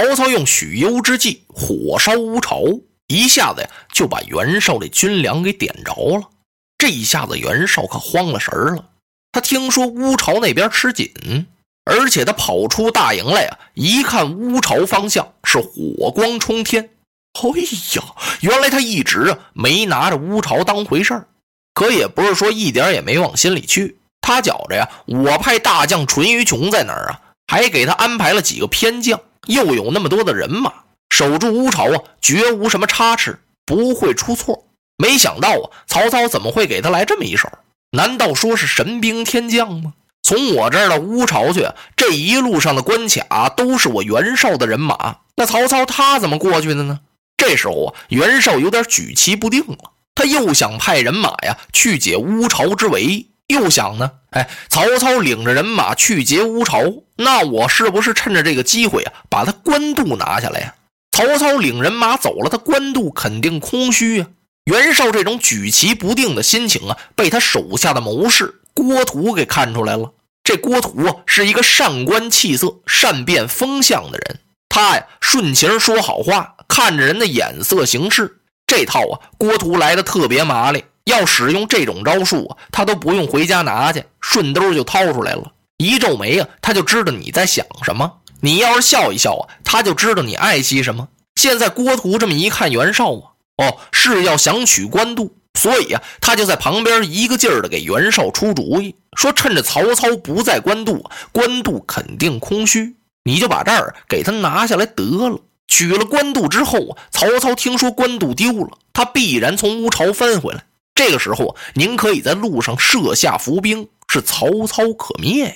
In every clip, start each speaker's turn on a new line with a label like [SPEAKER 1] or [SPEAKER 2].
[SPEAKER 1] 曹操用许攸之计火烧乌巢，一下子呀就把袁绍的军粮给点着了。这一下子袁绍可慌了神了。他听说乌巢那边吃紧，而且他跑出大营来呀，一看乌巢方向是火光冲天。哎呀，原来他一直啊没拿着乌巢当回事儿，可也不是说一点也没往心里去。他觉着呀，我派大将淳于琼在哪儿啊？还给他安排了几个偏将，又有那么多的人马守住乌巢啊，绝无什么差池，不会出错。没想到啊，曹操怎么会给他来这么一手？难道说是神兵天将吗？从我这儿到乌巢去，这一路上的关卡都是我袁绍的人马，那曹操他怎么过去的呢？这时候啊，袁绍有点举棋不定了，他又想派人马呀去解乌巢之围。又想呢，哎，曹操领着人马去劫乌巢，那我是不是趁着这个机会啊，把他官渡拿下来呀？曹操领人马走了，他官渡肯定空虚啊。袁绍这种举棋不定的心情啊，被他手下的谋士郭图给看出来了。这郭图啊，是一个善观气色、善变风向的人，他呀顺情说好话，看着人的眼色行事，这套啊，郭图来的特别麻利。要使用这种招数啊，他都不用回家拿去，顺兜就掏出来了。一皱眉啊，他就知道你在想什么。你要是笑一笑啊，他就知道你爱惜什么。现在郭图这么一看袁绍啊，哦，是要想取官渡，所以啊，他就在旁边一个劲儿的给袁绍出主意，说趁着曹操不在官渡，官渡肯定空虚，你就把这儿给他拿下来得了。取了官渡之后啊，曹操听说官渡丢了，他必然从乌巢翻回来。这个时候，您可以在路上设下伏兵，是曹操可灭呀。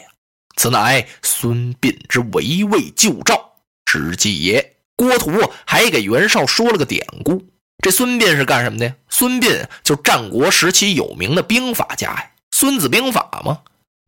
[SPEAKER 1] 此乃孙膑之围魏救赵之计也。郭图还给袁绍说了个典故。这孙膑是干什么的呀？孙膑就战国时期有名的兵法家呀，《孙子兵法》嘛。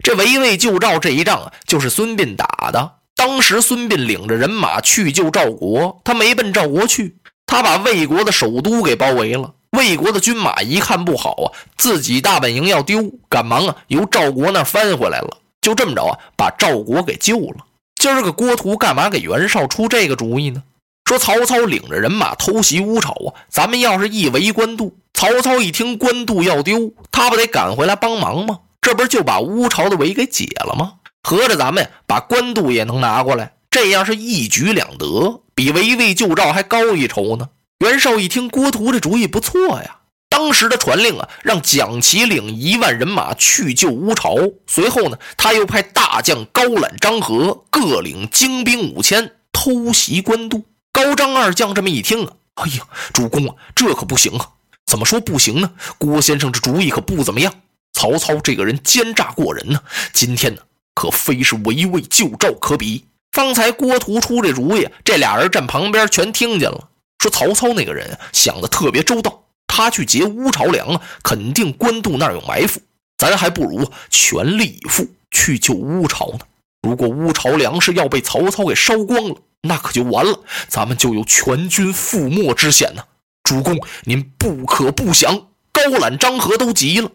[SPEAKER 1] 这围魏救赵这一仗啊，就是孙膑打的。当时孙膑领着人马去救赵国，他没奔赵国去，他把魏国的首都给包围了。魏国的军马一看不好啊，自己大本营要丢，赶忙啊由赵国那翻回来了。就这么着啊，把赵国给救了。今儿个郭图干嘛给袁绍出这个主意呢？说曹操领着人马偷袭乌巢啊，咱们要是一围官渡，曹操一听官渡要丢，他不得赶回来帮忙吗？这不是就把乌巢的围给解了吗？合着咱们把官渡也能拿过来，这样是一举两得，比围魏救赵还高一筹呢。袁绍一听郭图这主意不错呀，当时的传令啊，让蒋齐领一万人马去救乌巢。随后呢，他又派大将高览、张合各领精兵五千偷袭官渡。高张二将这么一听啊，哎呀，主公啊，这可不行啊！怎么说不行呢？郭先生这主意可不怎么样。曹操这个人奸诈过人呢，今天呢，可非是围魏救赵可比。方才郭图出这主意，这俩人站旁边全听见了。说曹操那个人想的特别周到，他去劫乌巢粮啊，肯定官渡那儿有埋伏，咱还不如全力以赴去救乌巢呢。如果乌巢粮食要被曹操给烧光了，那可就完了，咱们就有全军覆没之险呢。主公，您不可不想。高览、张合都急了。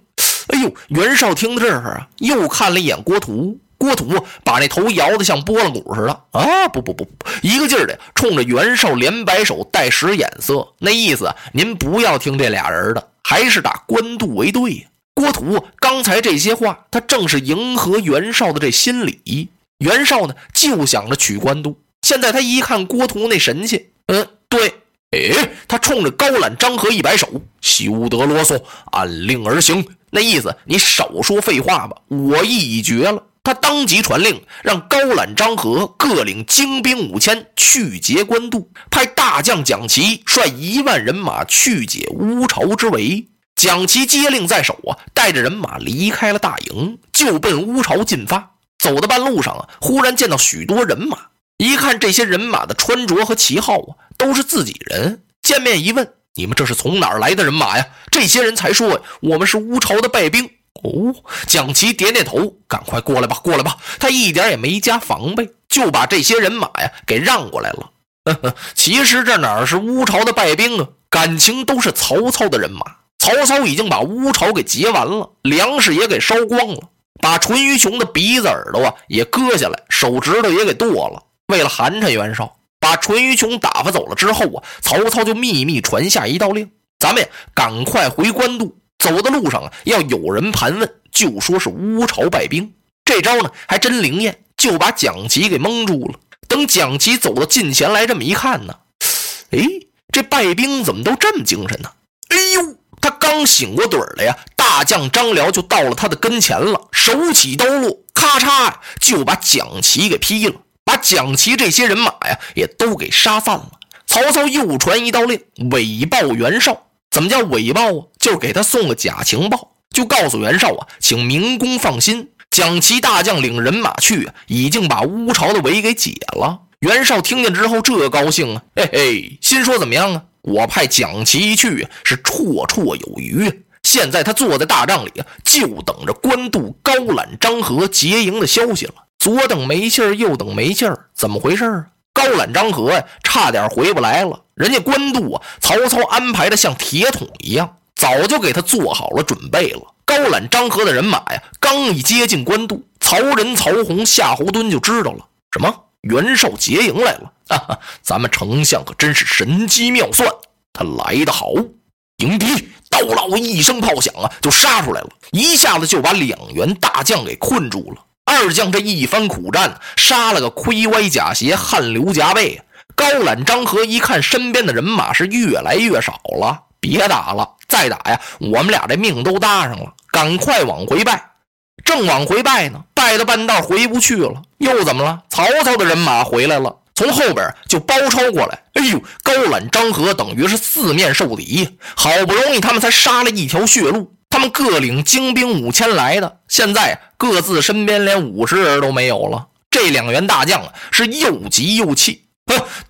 [SPEAKER 1] 哎呦，袁绍听到这儿啊，又看了一眼郭图。郭图把那头摇得像拨浪鼓似的啊！不不不，一个劲儿的冲着袁绍连摆手带使眼色，那意思您不要听这俩人的，还是打官渡为对呀。郭图刚才这些话，他正是迎合袁绍的这心理。袁绍呢，就想着取官渡。现在他一看郭图那神气，嗯，对，哎，他冲着高览、张合一摆手，休得啰嗦，按令而行。那意思，你少说废话吧，我意已决了。他当即传令，让高览、张合各领精兵五千去劫官渡，派大将蒋奇率一万人马去解乌巢之围。蒋奇接令在手啊，带着人马离开了大营，就奔乌巢进发。走到半路上啊，忽然见到许多人马，一看这些人马的穿着和旗号啊，都是自己人。见面一问，你们这是从哪儿来的人马呀？这些人才说，我们是乌巢的败兵。哦，蒋奇点点头，赶快过来吧，过来吧。他一点也没加防备，就把这些人马呀给让过来了。呵呵，其实这哪是乌巢的败兵啊，感情都是曹操的人马。曹操已经把乌巢给劫完了，粮食也给烧光了，把淳于琼的鼻子、耳朵啊也割下来，手指头也给剁了。为了寒碜袁绍，把淳于琼打发走了之后啊，曹操就秘密传下一道令：咱们呀，赶快回官渡。走的路上啊，要有人盘问，就说是乌巢败兵。这招呢，还真灵验，就把蒋奇给蒙住了。等蒋奇走到近前来，这么一看呢，哎，这败兵怎么都这么精神呢？哎呦，他刚醒过盹来呀，大将张辽就到了他的跟前了，手起刀落，咔嚓就把蒋奇给劈了，把蒋奇这些人马呀也都给杀散了。曹操又传一道令，伪报袁绍。怎么叫伪报啊？就是给他送个假情报，就告诉袁绍啊，请明公放心，蒋齐大将领人马去，已经把乌巢的围给解了。袁绍听见之后，这高兴啊，嘿嘿，心说怎么样啊？我派蒋齐去是绰绰有余。现在他坐在大帐里啊，就等着官渡高览张合结营的消息了。左等没信儿，右等没信儿，怎么回事啊？高览张合呀，差点回不来了。人家官渡啊，曹操安排的像铁桶一样，早就给他做好了准备了。高览张合的人马呀，刚一接近官渡，曹仁、曹洪、夏侯惇就知道了，什么袁绍劫营来了。哈哈，咱们丞相可真是神机妙算，他来得好。迎敌，刀老一声炮响啊，就杀出来了，一下子就把两员大将给困住了。二将这一番苦战，杀了个盔歪甲斜，汗流浃背。高览、张合一看身边的人马是越来越少了，别打了，再打呀，我们俩这命都搭上了。赶快往回败，正往回败呢，败到半道回不去了，又怎么了？曹操的人马回来了，从后边就包抄过来。哎呦，高览、张合等于是四面受敌，好不容易他们才杀了一条血路。他们各领精兵五千来的，现在各自身边连五十人都没有了。这两员大将，是又急又气。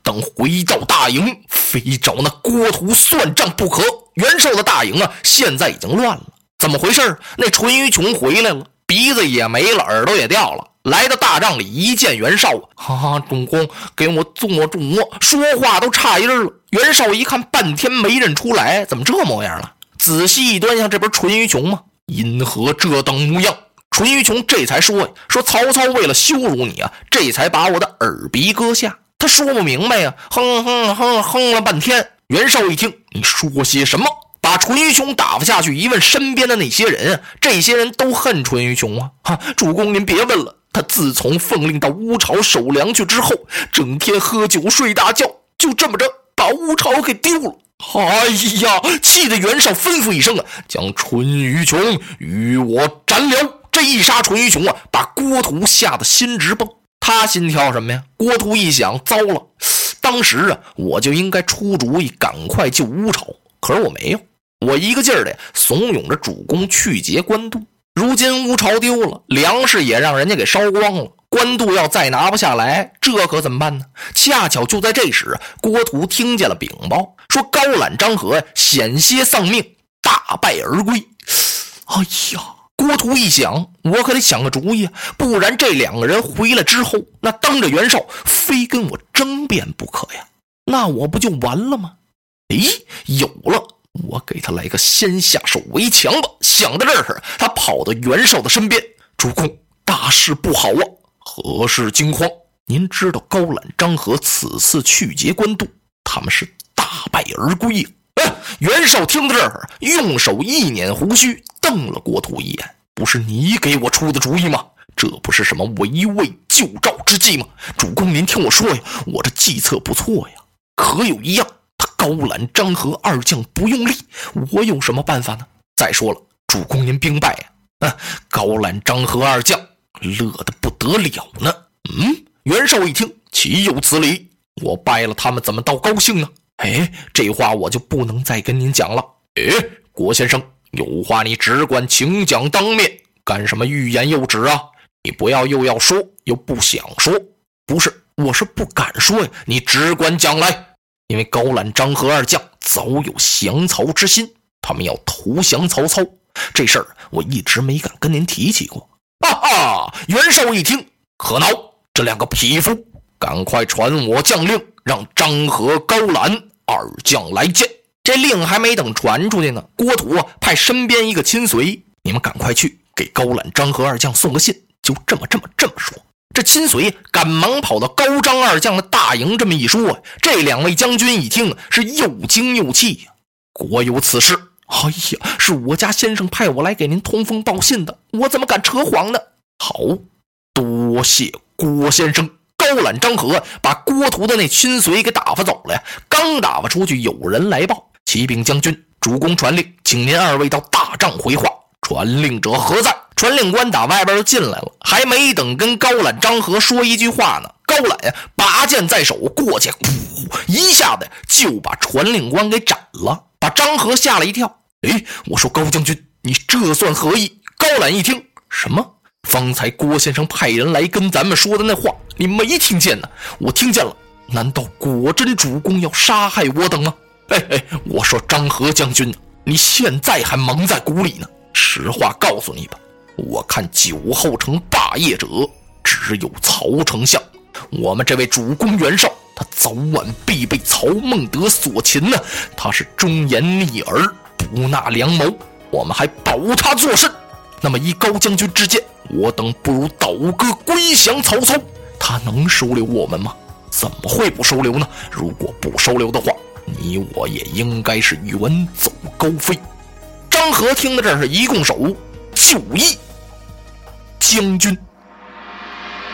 [SPEAKER 1] 等回到大营，非找那郭图算账不可。袁绍的大营啊，现在已经乱了。怎么回事？那淳于琼回来了，鼻子也没了，耳朵也掉了。来到大帐里，一见袁绍，哈哈，主公给我坐住，说话都差音了。袁绍一看，半天没认出来，怎么这模样了？仔细一端详，这不是淳于琼吗？因何这等模样？淳于琼这才说呀：“说曹操为了羞辱你啊，这才把我的耳鼻割下。”他说不明白呀，哼哼哼哼了半天。袁绍一听，你说些什么？把淳于琼打发下去。一问身边的那些人，这些人都恨淳于琼啊！哈，主公您别问了，他自从奉令到乌巢守粮去之后，整天喝酒睡大觉，就这么着把乌巢给丢了。哎呀！气得袁绍吩咐一声啊，将淳于琼与我斩了。这一杀淳于琼啊，把郭图吓得心直蹦。他心跳什么呀？郭图一想，糟了，当时啊，我就应该出主意，赶快救乌巢。可是我没有，我一个劲儿的怂恿着主公去劫官渡。如今乌巢丢了，粮食也让人家给烧光了。官渡要再拿不下来，这可怎么办呢？恰巧就在这时，郭图听见了禀报，说高览、张合险些丧命，大败而归。哎呀，郭图一想，我可得想个主意，不然这两个人回来之后，那当着袁绍非跟我争辩不可呀，那我不就完了吗？哎，有了，我给他来个先下手为强吧。想到这儿，他跑到袁绍的身边，主公，大事不好啊！何事惊慌？您知道高览、张合此次去劫官渡，他们是大败而归呀！哎，袁绍听到这儿，用手一捻胡须，瞪了郭图一眼：“不是你给我出的主意吗？这不是什么围魏救赵之计吗？主公，您听我说呀，我这计策不错呀。可有一样，他高览、张合二将不用力，我有什么办法呢？再说了，主公您兵败呀！啊，高览、张合二将。”乐得不得了呢。嗯，袁绍一听，岂有此理！我败了他们，怎么倒高兴呢？哎，这话我就不能再跟您讲了。哎，郭先生，有话你只管请讲当面，干什么欲言又止啊？你不要又要说又不想说，不是，我是不敢说呀。你只管讲来，因为高览、张合二将早有降曹之心，他们要投降曹操。这事儿我一直没敢跟您提起过。哈哈！袁绍一听，可恼，这两个匹夫，赶快传我将令，让张合、高览二将来见。这令还没等传出去呢，郭图啊，派身边一个亲随，你们赶快去给高览、张合二将送个信。就这么、这么、这么说。这亲随赶忙跑到高张二将的大营，这么一说，这两位将军一听是又惊又气呀。果有此事，哎呀，是我家先生派我来给您通风报信的，我怎么敢扯谎呢？好多谢郭先生。高览、张合把郭图的那亲随给打发走了呀。刚打发出去，有人来报：启禀将军，主公传令，请您二位到大帐回话。传令者何在？传令官打外边就进来了，还没等跟高览、张合说一句话呢，高览呀，拔剑在手，过去，噗，一下子就把传令官给斩了，把张合吓了一跳。哎，我说高将军，你这算何意？高览一听，什么？方才郭先生派人来跟咱们说的那话，你没听见呢？我听见了，难道果真主公要杀害我等吗？哎哎，我说张合将军，你现在还蒙在鼓里呢。实话告诉你吧。我看酒后成霸业者，只有曹丞相。我们这位主公袁绍，他早晚必被曹孟德所擒呢。他是忠言逆耳，不纳良谋，我们还保他作甚？那么依高将军之见，我等不如倒戈归降曹操。他能收留我们吗？怎么会不收留呢？如果不收留的话，你我也应该是远走高飞。张合听到这是一拱手。就义，将军。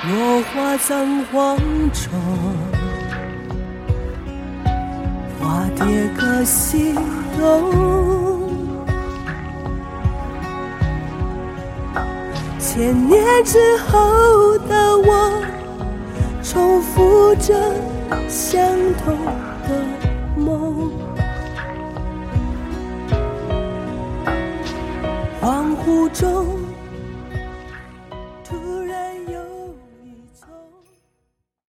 [SPEAKER 2] 落花葬黄冢，花蝶各西东。千年之后的我，重复着相同的梦。恍惚中。